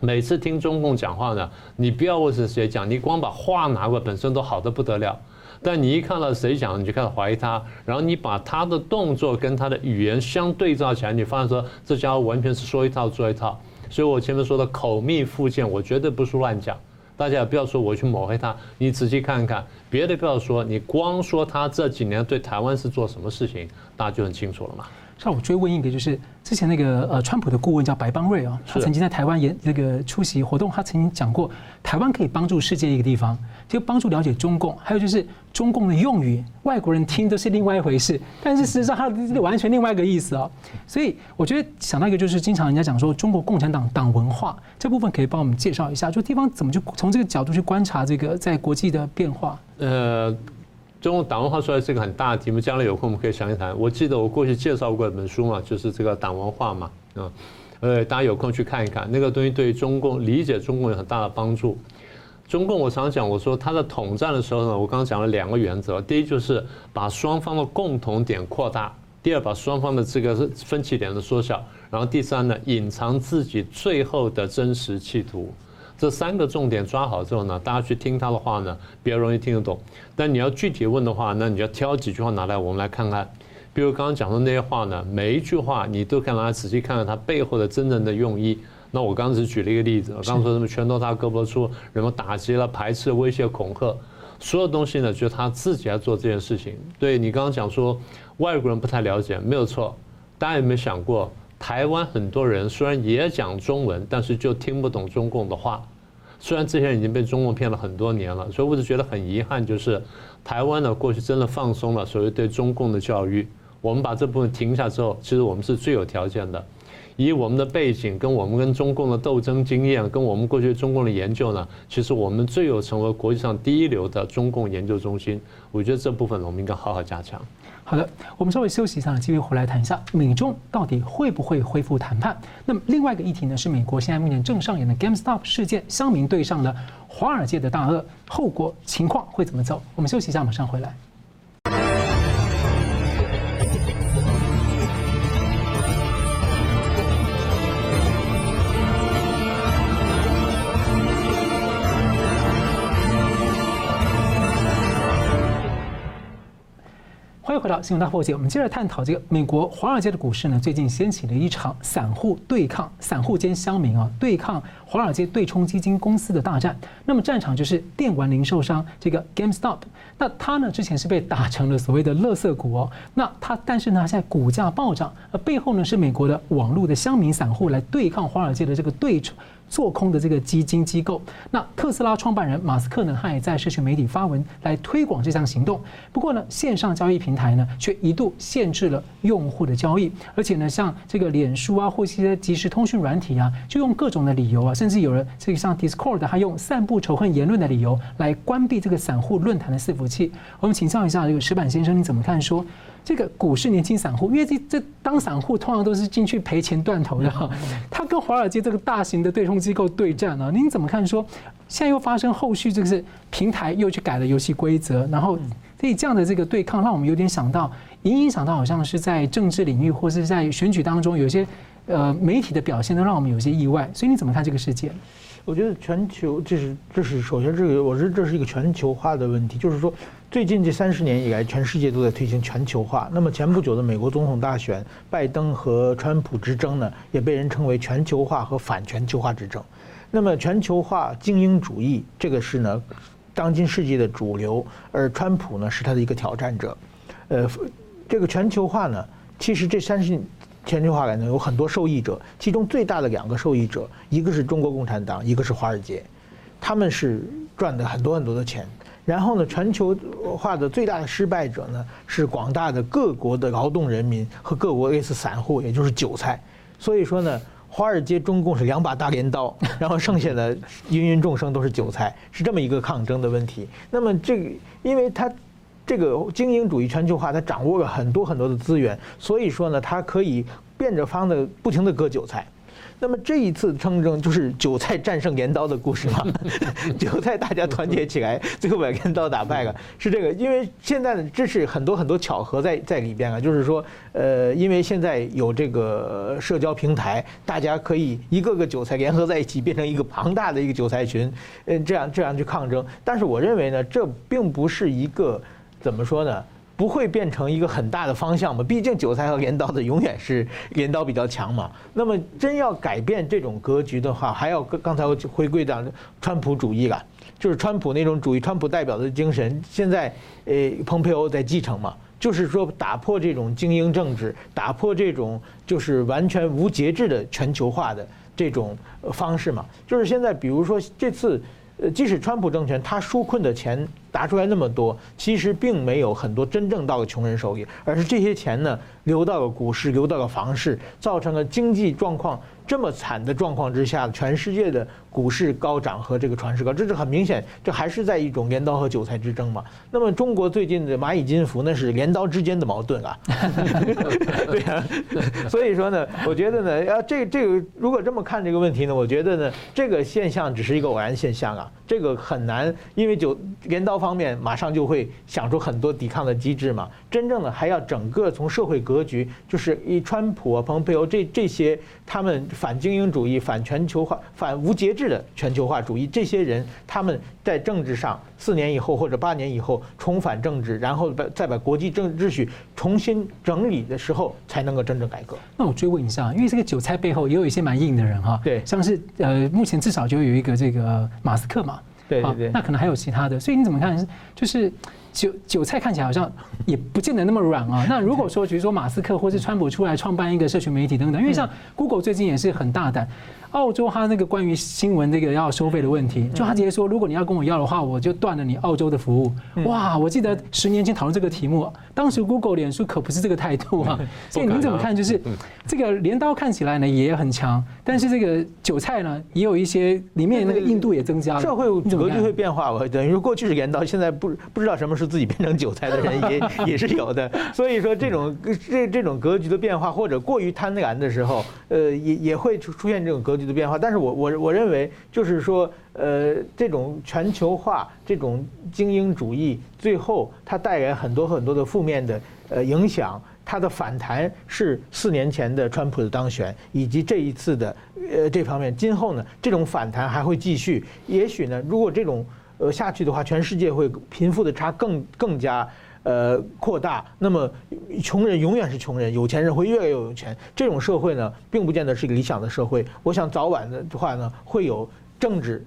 B: 每次听中共讲话呢，你不要问是谁讲，你光把话拿过来本身都好得不得了。但你一看到谁讲，你就开始怀疑他，然后你把他的动作跟他的语言相对照起来，你发现说这家伙完全是说一套做一套。所以我前面说的口蜜腹剑，我绝对不是乱讲。大家也不要说我去抹黑他，你仔细看看，别的不要说，你光说他这几年对台湾是做什么事情，那就很清楚了嘛。
A: 那我追问一个，就是之前那个呃，川普的顾问叫白邦瑞啊，他曾经在台湾演那个出席活动，他曾经讲过，台湾可以帮助世界一个地方，就帮助了解中共，还有就是中共的用语，外国人听都是另外一回事，但是事实上它完全另外一个意思啊。所以我觉得想到一个，就是经常人家讲说中国共产党党文化这部分，可以帮我们介绍一下，就地方怎么就从这个角度去观察这个在国际的变化。
B: 呃。中国党文化出来是一个很大的题目，将来有空我们可以详细谈。我记得我过去介绍过一本书嘛，就是这个党文化嘛，啊，呃，大家有空去看一看，那个东西对中共理解中共有很大的帮助。中共我常讲，我说他在统战的时候呢，我刚刚讲了两个原则，第一就是把双方的共同点扩大，第二把双方的这个分歧点的缩小，然后第三呢，隐藏自己最后的真实企图。这三个重点抓好之后呢，大家去听他的话呢，比较容易听得懂。但你要具体问的话，那你要挑几句话拿来，我们来看看。比如刚刚讲的那些话呢，每一句话你都可以拿来仔细看看它背后的真正的用意。那我刚刚只举了一个例子，我刚说什么拳头大胳膊粗，什么打击了、排斥、威胁、恐吓，所有东西呢，就是他自己来做这件事情。对你刚刚讲说外国人不太了解，没有错。大家有没有想过？台湾很多人虽然也讲中文，但是就听不懂中共的话。虽然这些人已经被中共骗了很多年了，所以我就觉得很遗憾，就是台湾呢过去真的放松了所谓对中共的教育。我们把这部分停下之后，其实我们是最有条件的。以我们的背景，跟我们跟中共的斗争经验，跟我们过去中共的研究呢，其实我们最有成为国际上第一流的中共研究中心。我觉得这部分我们应该好好加强。
A: 好的，我们稍微休息一下，继续回来谈一下美中到底会不会恢复谈判。那么另外一个议题呢，是美国现在目前正上演的 GameStop 事件，乡民对上了华尔街的大鳄，后果情况会怎么走？我们休息一下，马上回来。回到新闻大破解，我们接着探讨这个美国华尔街的股市呢，最近掀起了一场散户对抗、散户间乡民啊对抗华尔街对冲基金公司的大战。那么战场就是电玩零售商这个 GameStop，那它呢之前是被打成了所谓的垃圾股哦，那它但是呢现在股价暴涨，而背后呢是美国的网络的乡民散户来对抗华尔街的这个对冲。做空的这个基金机构，那特斯拉创办人马斯克呢，他也在社群媒体发文来推广这项行动。不过呢，线上交易平台呢，却一度限制了用户的交易，而且呢，像这个脸书啊，或一些即时通讯软体啊，就用各种的理由啊，甚至有人这个像 Discord，他用散布仇恨言论的理由来关闭这个散户论坛的伺服器。我们请教一下这个石板先生，你怎么看说？这个股市年轻散户，因为这这当散户通常都是进去赔钱断头的，他跟华尔街这个大型的对冲机构对战呢，您怎么看？说现在又发生后续，这个是平台又去改了游戏规则，然后所以这样的这个对抗，让我们有点想到，隐隐想到好像是在政治领域或是在选举当中，有些呃媒体的表现，都让我们有些意外。所以你怎么看这个事件？
C: 我觉得全球这是这是首先这个，我觉得这是一个全球化的问题，就是说。最近这三十年以来，全世界都在推行全球化。那么前不久的美国总统大选，拜登和川普之争呢，也被人称为全球化和反全球化之争。那么全球化精英主义，这个是呢，当今世界的主流，而川普呢是他的一个挑战者。呃，这个全球化呢，其实这三十年全球化来呢有很多受益者，其中最大的两个受益者，一个是中国共产党，一个是华尔街，他们是赚的很多很多的钱。然后呢，全球化的最大的失败者呢，是广大的各国的劳动人民和各国类似散户，也就是韭菜。所以说呢，华尔街中共是两把大镰刀，然后剩下的芸芸众生都是韭菜，是这么一个抗争的问题。那么这个，因为他这个精英主义全球化，它掌握了很多很多的资源，所以说呢，它可以变着方的不停地割韭菜。那么这一次争争就是韭菜战胜镰刀的故事嘛？韭菜大家团结起来，最后把镰刀打败了，是这个。因为现在呢，这是很多很多巧合在在里边啊，就是说，呃，因为现在有这个社交平台，大家可以一个个韭菜联合在一起，变成一个庞大的一个韭菜群，嗯，这样这样去抗争。但是我认为呢，这并不是一个怎么说呢？不会变成一个很大的方向嘛？毕竟韭菜和镰刀的永远是镰刀比较强嘛。那么真要改变这种格局的话，还要刚刚才我回归到川普主义了，就是川普那种主义，川普代表的精神，现在呃，蓬佩奥在继承嘛，就是说打破这种精英政治，打破这种就是完全无节制的全球化的这种方式嘛。就是现在比如说这次，呃，即使川普政权他纾困的钱。答出来那么多，其实并没有很多真正到了穷人手里，而是这些钱呢流到了股市，流到了房市，造成了经济状况这么惨的状况之下，全世界的股市高涨和这个传世高，这是很明显，这还是在一种镰刀和韭菜之争嘛。那么中国最近的蚂蚁金服那是镰刀之间的矛盾啊，对啊，所以说呢，我觉得呢，啊这这个如果这么看这个问题呢，我觉得呢，这个现象只是一个偶然现象啊，这个很难，因为就镰刀方面马上就会想出很多抵抗的机制嘛。真正的还要整个从社会格局，就是以川普啊、蓬佩奥这这些他们。反精英主义、反全球化、反无节制的全球化主义，这些人他们在政治上四年以后或者八年以后重返政治，然后把再把国际政治秩序重新整理的时候，才能够真正改革。
A: 那我追问一下，因为这个韭菜背后也有一些蛮硬的人哈，
C: 对，
A: 像是呃，目前至少就有一个这个马斯克嘛，
C: 对对对，
A: 那可能还有其他的，所以你怎么看？就是。韭韭菜看起来好像也不见得那么软啊。那如果说，比如说马斯克或是川普出来创办一个社群媒体等等，因为像 Google 最近也是很大胆。澳洲他那个关于新闻这个要收费的问题，就他直接说，如果你要跟我要的话，我就断了你澳洲的服务。哇，我记得十年前讨论这个题目，当时 Google、脸书可不是这个态度啊。所以您怎么看？就是这个镰刀看起来呢也很强，但是这个韭菜呢也有一些里面那个硬度也增加了。
C: 社会格局会变化，我等于说过去是镰刀，现在不不知道什么是自己变成韭菜的人 也也是有的。所以说这种这这种格局的变化，或者过于贪婪的时候，呃，也也会出出现这种格的变化，但是我我我认为就是说，呃，这种全球化、这种精英主义，最后它带来很多很多的负面的呃影响。它的反弹是四年前的川普的当选，以及这一次的呃这方面。今后呢，这种反弹还会继续。也许呢，如果这种呃下去的话，全世界会贫富的差更更加呃扩大，那么穷人永远是穷人，有钱人会越来越有钱。这种社会呢，并不见得是一个理想的社会。我想早晚的话呢，会有政治，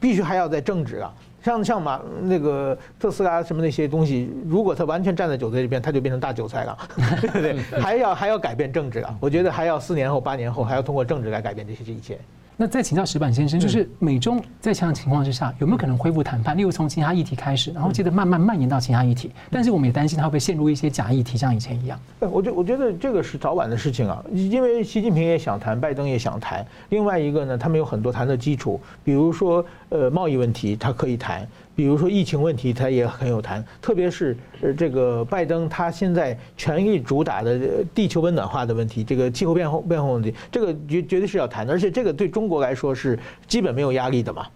C: 必须还要在政治啊。像像马那个特斯拉什么那些东西，如果他完全站在韭菜这边，他就变成大韭菜了，对不对？还要还要改变政治啊！我觉得还要四年后、八年后，还要通过政治来改变这些这一切。
A: 那再请教石板先生，就是美中在这样的情况之下，有没有可能恢复谈判？例如从其他议题开始，然后接着慢慢蔓延到其他议题。但是我们也担心它会陷入一些假议题，像以前一样。
C: 呃我觉我觉得这个是早晚的事情啊，因为习近平也想谈，拜登也想谈。另外一个呢，他们有很多谈的基础，比如说呃贸易问题，他可以谈。比如说疫情问题，他也很有谈，特别是呃这个拜登他现在全力主打的地球温暖化的问题，这个气候变化变化问题，这个绝绝对是要谈的，而且这个对中国来说是基本没有压力的嘛。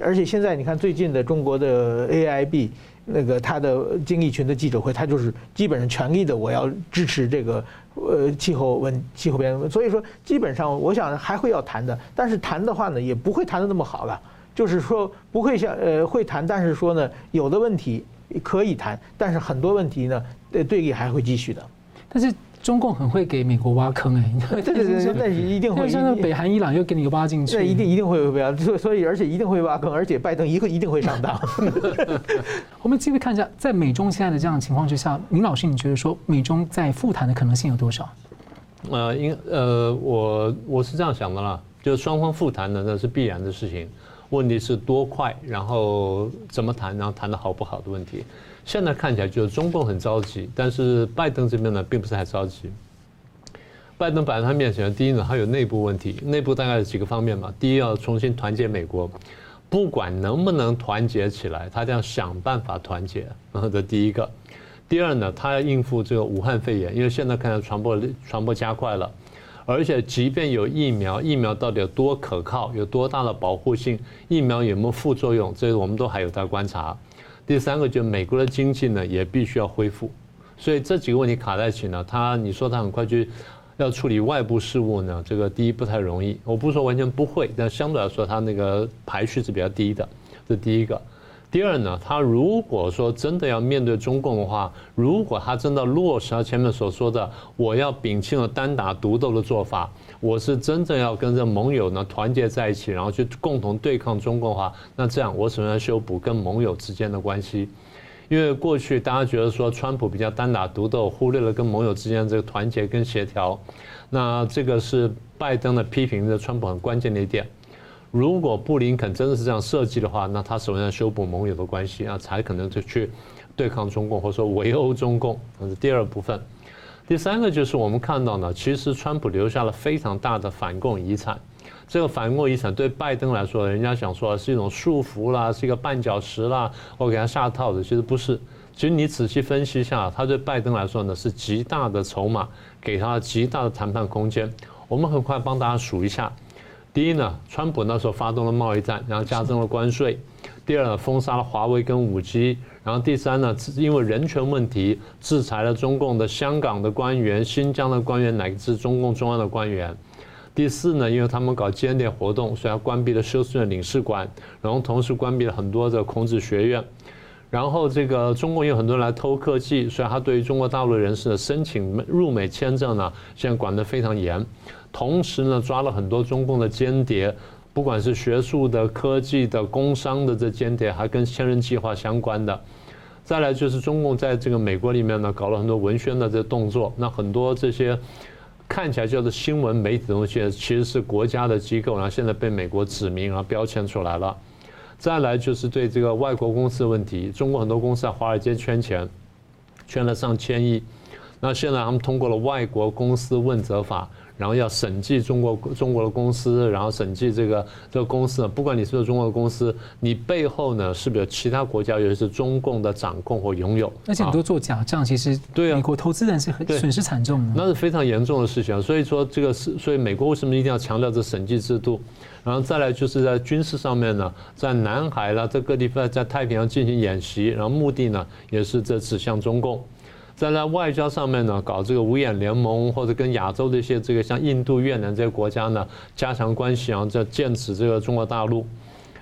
C: 而且现在你看最近的中国的 AIB 那个他的经济群的记者会，他就是基本上全力的我要支持这个呃气候问气候变化，所以说基本上我想还会要谈的，但是谈的话呢也不会谈的那么好了。就是说不会像呃会谈，但是说呢，有的问题可以谈，但是很多问题呢，呃对立还会继续的。
A: 但是中共很会给美国挖坑哎，
C: 对对对，那 一定会。
A: 像北韩、伊朗又给你挖进去，
C: 那一定一定会挖，所所以而且一定会挖坑，而且拜登一个一定会上当。
A: 我们继续看一下，在美中现在的这样的情况之下，明老师，你觉得说美中在复谈的可能性有多少？
B: 呃，因呃，我我是这样想的啦，就是双方复谈的那是必然的事情。问题是多快，然后怎么谈，然后谈的好不好的问题。现在看起来就是中共很着急，但是拜登这边呢，并不是太着急。拜登摆在他面前，第一呢，他有内部问题，内部大概有几个方面嘛。第一，要重新团结美国，不管能不能团结起来，他都要想办法团结。然后这第一个。第二呢，他要应付这个武汉肺炎，因为现在看到传播传播加快了。而且，即便有疫苗，疫苗到底有多可靠，有多大的保护性，疫苗有没有副作用，这个我们都还有待观察。第三个，就美国的经济呢，也必须要恢复。所以这几个问题卡在一起呢，他你说他很快就要处理外部事务呢，这个第一不太容易。我不是说完全不会，但相对来说，他那个排序是比较低的，这第一个。第二呢，他如果说真的要面对中共的话，如果他真的落实他前面所说的，我要摒弃了单打独斗的做法，我是真正要跟着盟友呢团结在一起，然后去共同对抗中共的话，那这样我首先要修补跟盟友之间的关系，因为过去大家觉得说川普比较单打独斗，忽略了跟盟友之间这个团结跟协调，那这个是拜登的批评的川普很关键的一点。如果布林肯真的是这样设计的话，那他首先要修补盟友的关系啊，才可能就去对抗中共，或者说围殴中共。这是第二部分。第三个就是我们看到呢，其实川普留下了非常大的反共遗产。这个反共遗产对拜登来说，人家想说是一种束缚啦，是一个绊脚石啦，我给他下套子，其实不是。其实你仔细分析一下，他对拜登来说呢，是极大的筹码，给他极大的谈判空间。我们很快帮大家数一下。第一呢，川普那时候发动了贸易战，然后加征了关税；第二呢，封杀了华为跟五 G；然后第三呢，因为人权问题制裁了中共的香港的官员、新疆的官员乃至中共中央的官员；第四呢，因为他们搞间谍活动，所以他关闭了休斯顿领事馆，然后同时关闭了很多的孔子学院；然后这个中共有很多人来偷科技，所以他对于中国大陆人士的申请入美签证呢，现在管得非常严。同时呢，抓了很多中共的间谍，不管是学术的、科技的、工商的这间谍，还跟千人计划相关的。再来就是中共在这个美国里面呢，搞了很多文宣的这动作。那很多这些看起来叫做新闻媒体的东西，其实是国家的机构，然后现在被美国指名，然后标签出来了。再来就是对这个外国公司的问题，中国很多公司在华尔街圈钱，圈了上千亿。那现在他们通过了外国公司问责法。然后要审计中国中国的公司，然后审计这个这个公司呢，不管你是不是中国的公司，你背后呢是不是有其他国家，尤其是中共的掌控或拥有？
A: 而且很多做假账，其实对啊，美国投资人是很损失惨重的。
B: 那是非常严重的事情。所以说这个是，所以美国为什么一定要强调这审计制度？然后再来就是在军事上面呢，在南海啦，在各地方在太平洋进行演习，然后目的呢也是这指向中共。在在外交上面呢，搞这个五眼联盟，或者跟亚洲的一些这个像印度、越南这些国家呢，加强关系，然后在剑指这个中国大陆。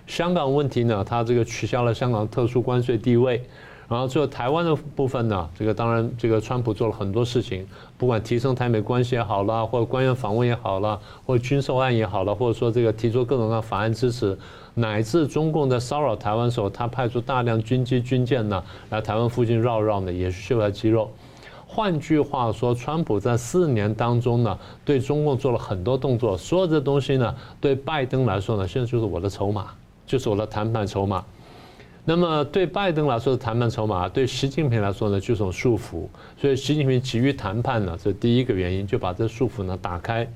B: 香港问题呢，它这个取消了香港特殊关税地位，然后最后台湾的部分呢，这个当然这个川普做了很多事情，不管提升台美关系也好啦，或者官员访问也好啦，或者军售案也好了，或者说这个提出各种各样的法案支持，乃至中共在骚扰台湾的时候，他派出大量军机军舰呢来台湾附近绕绕呢，也是秀下肌肉。换句话说，川普在四年当中呢，对中共做了很多动作，所有的东西呢，对拜登来说呢，现在就是我的筹码，就是我的谈判筹码。那么对拜登来说的谈判筹码，对习近平来说呢，就是种束缚。所以习近平急于谈判呢，这第一个原因，就把这束缚呢打开。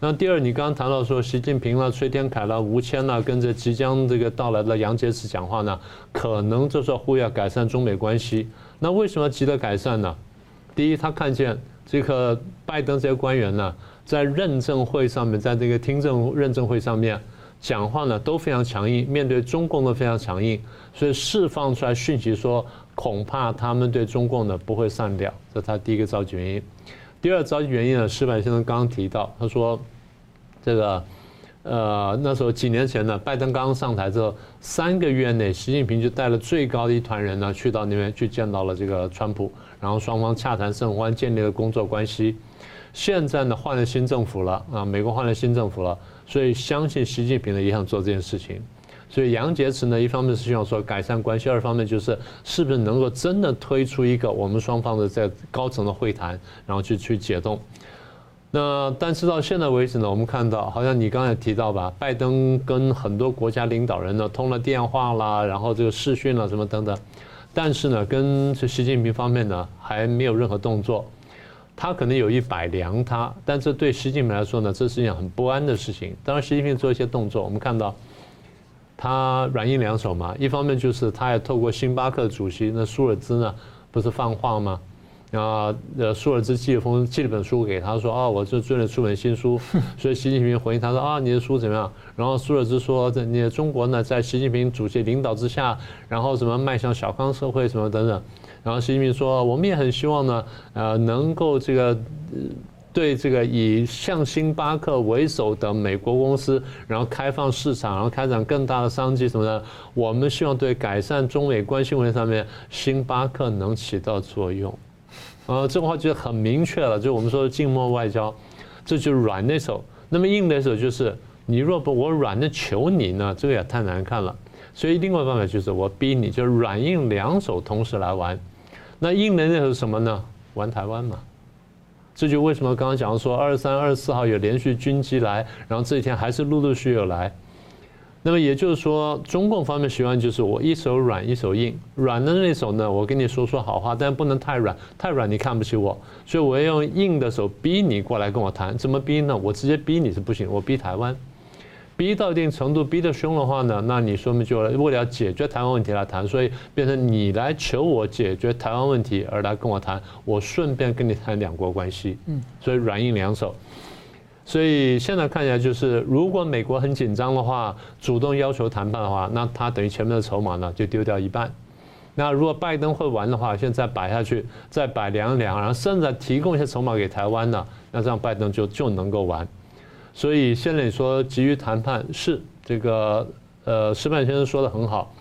B: 那第二，你刚刚谈到说习近平了、崔天凯啦、吴谦啦，跟着即将这个到来的杨洁篪讲话呢，可能就是呼吁要改善中美关系。那为什么急着改善呢？第一，他看见这个拜登这些官员呢，在认证会上面，在这个听证认证会上面。讲话呢都非常强硬，面对中共都非常强硬，所以释放出来讯息说，恐怕他们对中共呢不会善了，这是他第一个着急原因。第二着急原因呢，石板先生刚刚提到，他说，这个呃那时候几年前呢，拜登刚刚上台之后，三个月内，习近平就带了最高的一团人呢去到那边去见到了这个川普，然后双方洽谈甚欢，建立了工作关系。现在呢换了新政府了啊，美国换了新政府了。所以相信习近平呢也想做这件事情，所以杨洁篪呢一方面是希望说改善关系，二方面就是是不是能够真的推出一个我们双方的在高层的会谈，然后去去解冻。那但是到现在为止呢，我们看到好像你刚才提到吧，拜登跟很多国家领导人呢通了电话啦，然后这个视讯啦什么等等，但是呢跟这习近平方面呢还没有任何动作。他可能有意摆凉他，但这对习近平来说呢，这是一件很不安的事情。当然，习近平做一些动作，我们看到他软硬两手嘛。一方面就是他也透过星巴克主席那舒尔兹呢，不是放话吗？然后呃，舒尔兹寄了封寄了本书给他说啊，我这最近出本新书，所以习近平回应他说啊，你的书怎么样？然后舒尔兹说，这你的中国呢，在习近平主席领导之下，然后什么迈向小康社会什么等等。然后习近平说：“我们也很希望呢，呃，能够这个对这个以像星巴克为首的美国公司，然后开放市场，然后开展更大的商机什么的。我们希望对改善中美关系问题上面，星巴克能起到作用。呃，这个话就很明确了，就我们说的静默外交，这就是软那手。那么硬的手就是，你若不我软的求你呢，这个也太难看了。所以另外一个办法就是我逼你，就是软硬两手同时来玩。”那硬的那是什么呢？玩台湾嘛，这就为什么刚刚讲说二十三二十四号有连续军机来，然后这几天还是陆陆续续有来。那么也就是说，中共方面希望就是我一手软一手硬，软的那手呢，我跟你说说好话，但不能太软，太软你看不起我，所以我要用硬的手逼你过来跟我谈。怎么逼呢？我直接逼你是不行，我逼台湾。逼到一定程度，逼得凶的话呢，那你说明就为了要解决台湾问题来谈，所以变成你来求我解决台湾问题而来跟我谈，我顺便跟你谈两国关系，嗯，所以软硬两手。所以现在看起来就是，如果美国很紧张的话，主动要求谈判的话，那他等于前面的筹码呢就丢掉一半。那如果拜登会玩的话，现在摆下去，再摆两两，然后甚至提供一些筹码给台湾呢，那这样拜登就就能够玩。所以现在你说急于谈判是这个，呃，石板先生说的很好，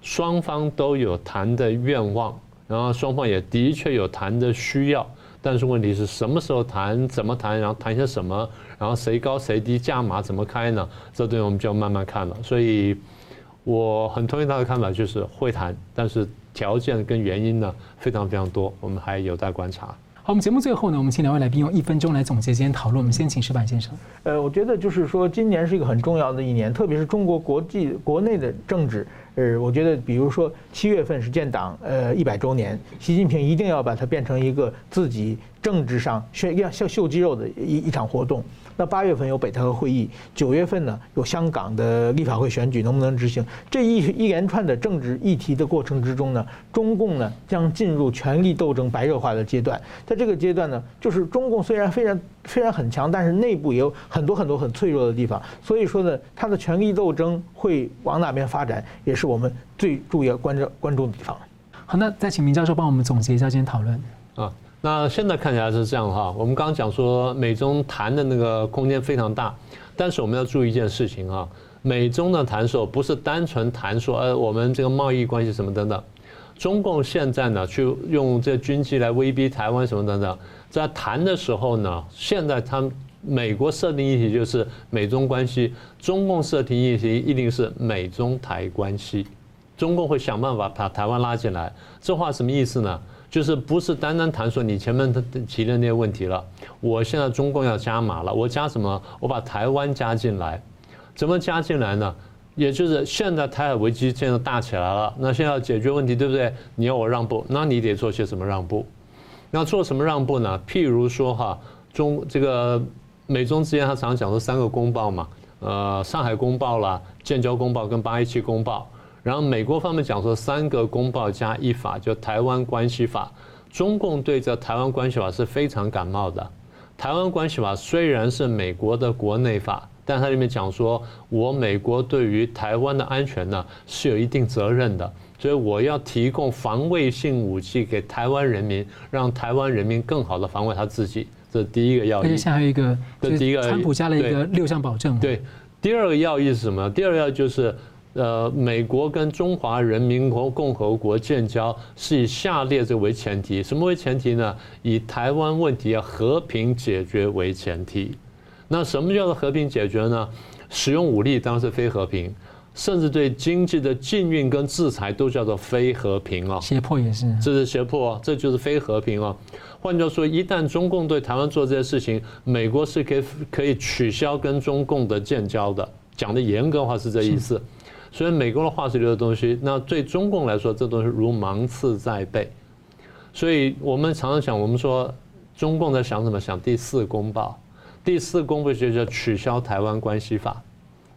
B: 双方都有谈的愿望，然后双方也的确有谈的需要，但是问题是什么时候谈，怎么谈，然后谈些什么，然后谁高谁低，价码怎么开呢？这东西我们就要慢慢看了。所以我很同意他的看法，就是会谈，但是条件跟原因呢非常非常多，我们还有待观察。
A: 好，我们节目最后呢，我们请两位来宾用一分钟来总结今天讨论。我们先请石板先生。
C: 呃，我觉得就是说，今年是一个很重要的一年，特别是中国国际国内的政治。呃，我觉得，比如说七月份是建党呃一百周年，习近平一定要把它变成一个自己政治上炫要秀秀肌肉的一一场活动。那八月份有北戴河会议，九月份呢有香港的立法会选举，能不能执行？这一一连串的政治议题的过程之中呢，中共呢将进入权力斗争白热化的阶段。在这个阶段呢，就是中共虽然非常虽然很强，但是内部也有很多很多很脆弱的地方。所以说呢，它的权力斗争会往哪边发展，也是我们最注意要关注关注的地方。
A: 好，那再请明教授帮我们总结一下今天讨论。
B: 啊。那现在看起来是这样哈，我们刚刚讲说美中谈的那个空间非常大，但是我们要注意一件事情哈，美中的谈说不是单纯谈说呃我们这个贸易关系什么等等，中共现在呢，去用这军机来威逼台湾什么等等，在谈的时候呢，现在他美国设定议题就是美中关系，中共设定议题一定是美中台关系，中共会想办法把台湾拉进来。这话什么意思呢？就是不是单单谈说你前面提的那些问题了，我现在中共要加码了，我加什么？我把台湾加进来，怎么加进来呢？也就是现在台海危机现在大起来了，那现在要解决问题，对不对？你要我让步，那你得做些什么让步？那做什么让步呢？譬如说哈，中这个美中之间，他常常讲说三个公报嘛，呃，上海公报啦，建交公报跟八一七公报。然后美国方面讲说三个公报加一法，就台湾关系法。中共对这台湾关系法是非常感冒的。台湾关系法虽然是美国的国内法。但它里面讲说，我美国对于台湾的安全呢是有一定责任的，所以我要提供防卫性武器给台湾人民，让台湾人民更好的防卫他自己，这是第一个要义。
A: 而且现在还有一个，这第一个，川普加了一个六项保证。
B: 对，第二个要义是什么？第二个要义就是，呃，美国跟中华人民共和国建交是以下列这为前提，什么为前提呢？以台湾问题要和平解决为前提。那什么叫做和平解决呢？使用武力当然是非和平，甚至对经济的禁运跟制裁都叫做非和平啊。
A: 胁迫也是，
B: 这是胁迫，这就是非和平啊。换句话说，一旦中共对台湾做这些事情，美国是可以可以取消跟中共的建交的。讲的严格的话是这意思。所以美国的话是流的东西，那对中共来说，这东西如芒刺在背。所以我们常常想，我们说中共在想什么？想第四公报。第四公布就叫取消台湾关系法，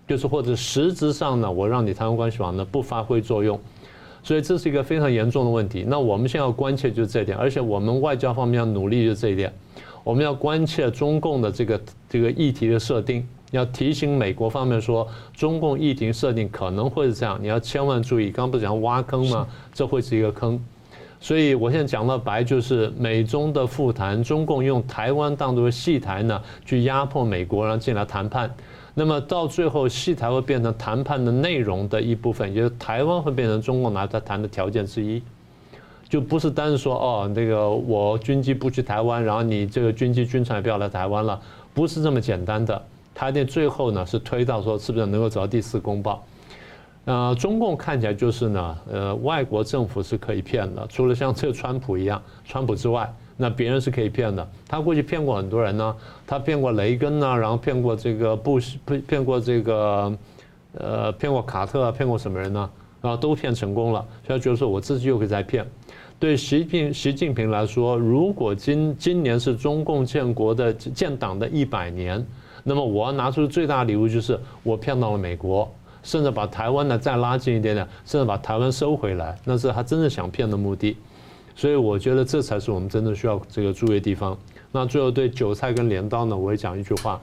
B: 就是或者实质上呢，我让你台湾关系法呢不发挥作用，所以这是一个非常严重的问题。那我们现在要关切就是这一点，而且我们外交方面要努力就是这一点，我们要关切中共的这个这个议题的设定，要提醒美国方面说，中共议题设定可能会是这样，你要千万注意。刚刚不是讲挖坑吗？这会是一个坑。所以我现在讲到白，就是美中的复谈，中共用台湾当作戏台呢，去压迫美国，然后进来谈判。那么到最后，戏台会变成谈判的内容的一部分，也就是台湾会变成中共拿它谈的条件之一，就不是单说哦，那个我军机不去台湾，然后你这个军机军船也不要来台湾了，不是这么简单的。他的最后呢，是推到说是不是能够找到第四公报。呃，中共看起来就是呢，呃，外国政府是可以骗的，除了像这个川普一样，川普之外，那别人是可以骗的。他过去骗过很多人呢，他骗过雷根呢，然后骗过这个布什，骗过这个，呃，骗过卡特啊，骗过什么人呢？然后都骗成功了，所以他觉得说我自己又可以再骗。对习近习近平来说，如果今今年是中共建国的建党的一百年，那么我要拿出最大礼物就是我骗到了美国。甚至把台湾呢再拉近一点点，甚至把台湾收回来，那是他真正想骗的目的。所以我觉得这才是我们真正需要这个注意的地方。那最后对韭菜跟镰刀呢，我会讲一句话。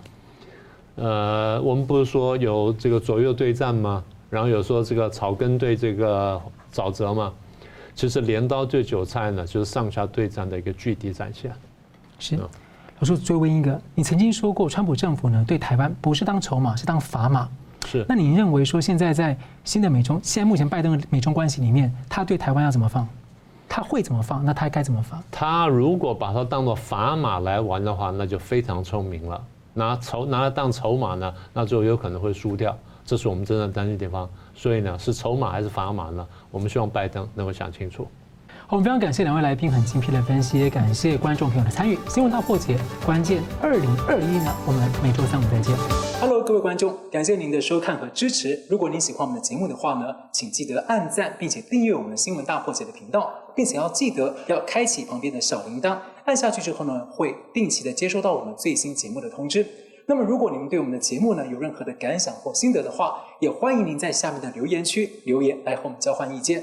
B: 呃，我们不是说有这个左右对战吗？然后有说这个草根对这个沼泽吗？其实镰刀对韭菜呢，就是上下对战的一个具体展现。
A: 是。老师追问一个，你曾经说过，川普政府呢对台湾不是当筹码，是当砝码。
B: 是，
A: 那你认为说现在在新的美中，现在目前拜登的美中关系里面，他对台湾要怎么放？他会怎么放？那他该怎么放？
B: 他如果把它当做砝码来玩的话，那就非常聪明了。拿筹拿来当筹码呢，那就有可能会输掉。这是我们真正担心的地方。所以呢，是筹码还是砝码呢？我们希望拜登能够想清楚。
A: 我们非常感谢两位来宾很精辟的分析，也感谢观众朋友的参与。新闻大破解，关键二零二一呢，我们每周三五再见。Hello，各位观众，感谢您的收看和支持。如果您喜欢我们的节目的话呢，请记得按赞，并且订阅我们新闻大破解的频道，并且要记得要开启旁边的小铃铛，按下去之后呢，会定期的接收到我们最新节目的通知。那么，如果您对我们的节目呢有任何的感想或心得的话，也欢迎您在下面的留言区留言来和我们交换意见。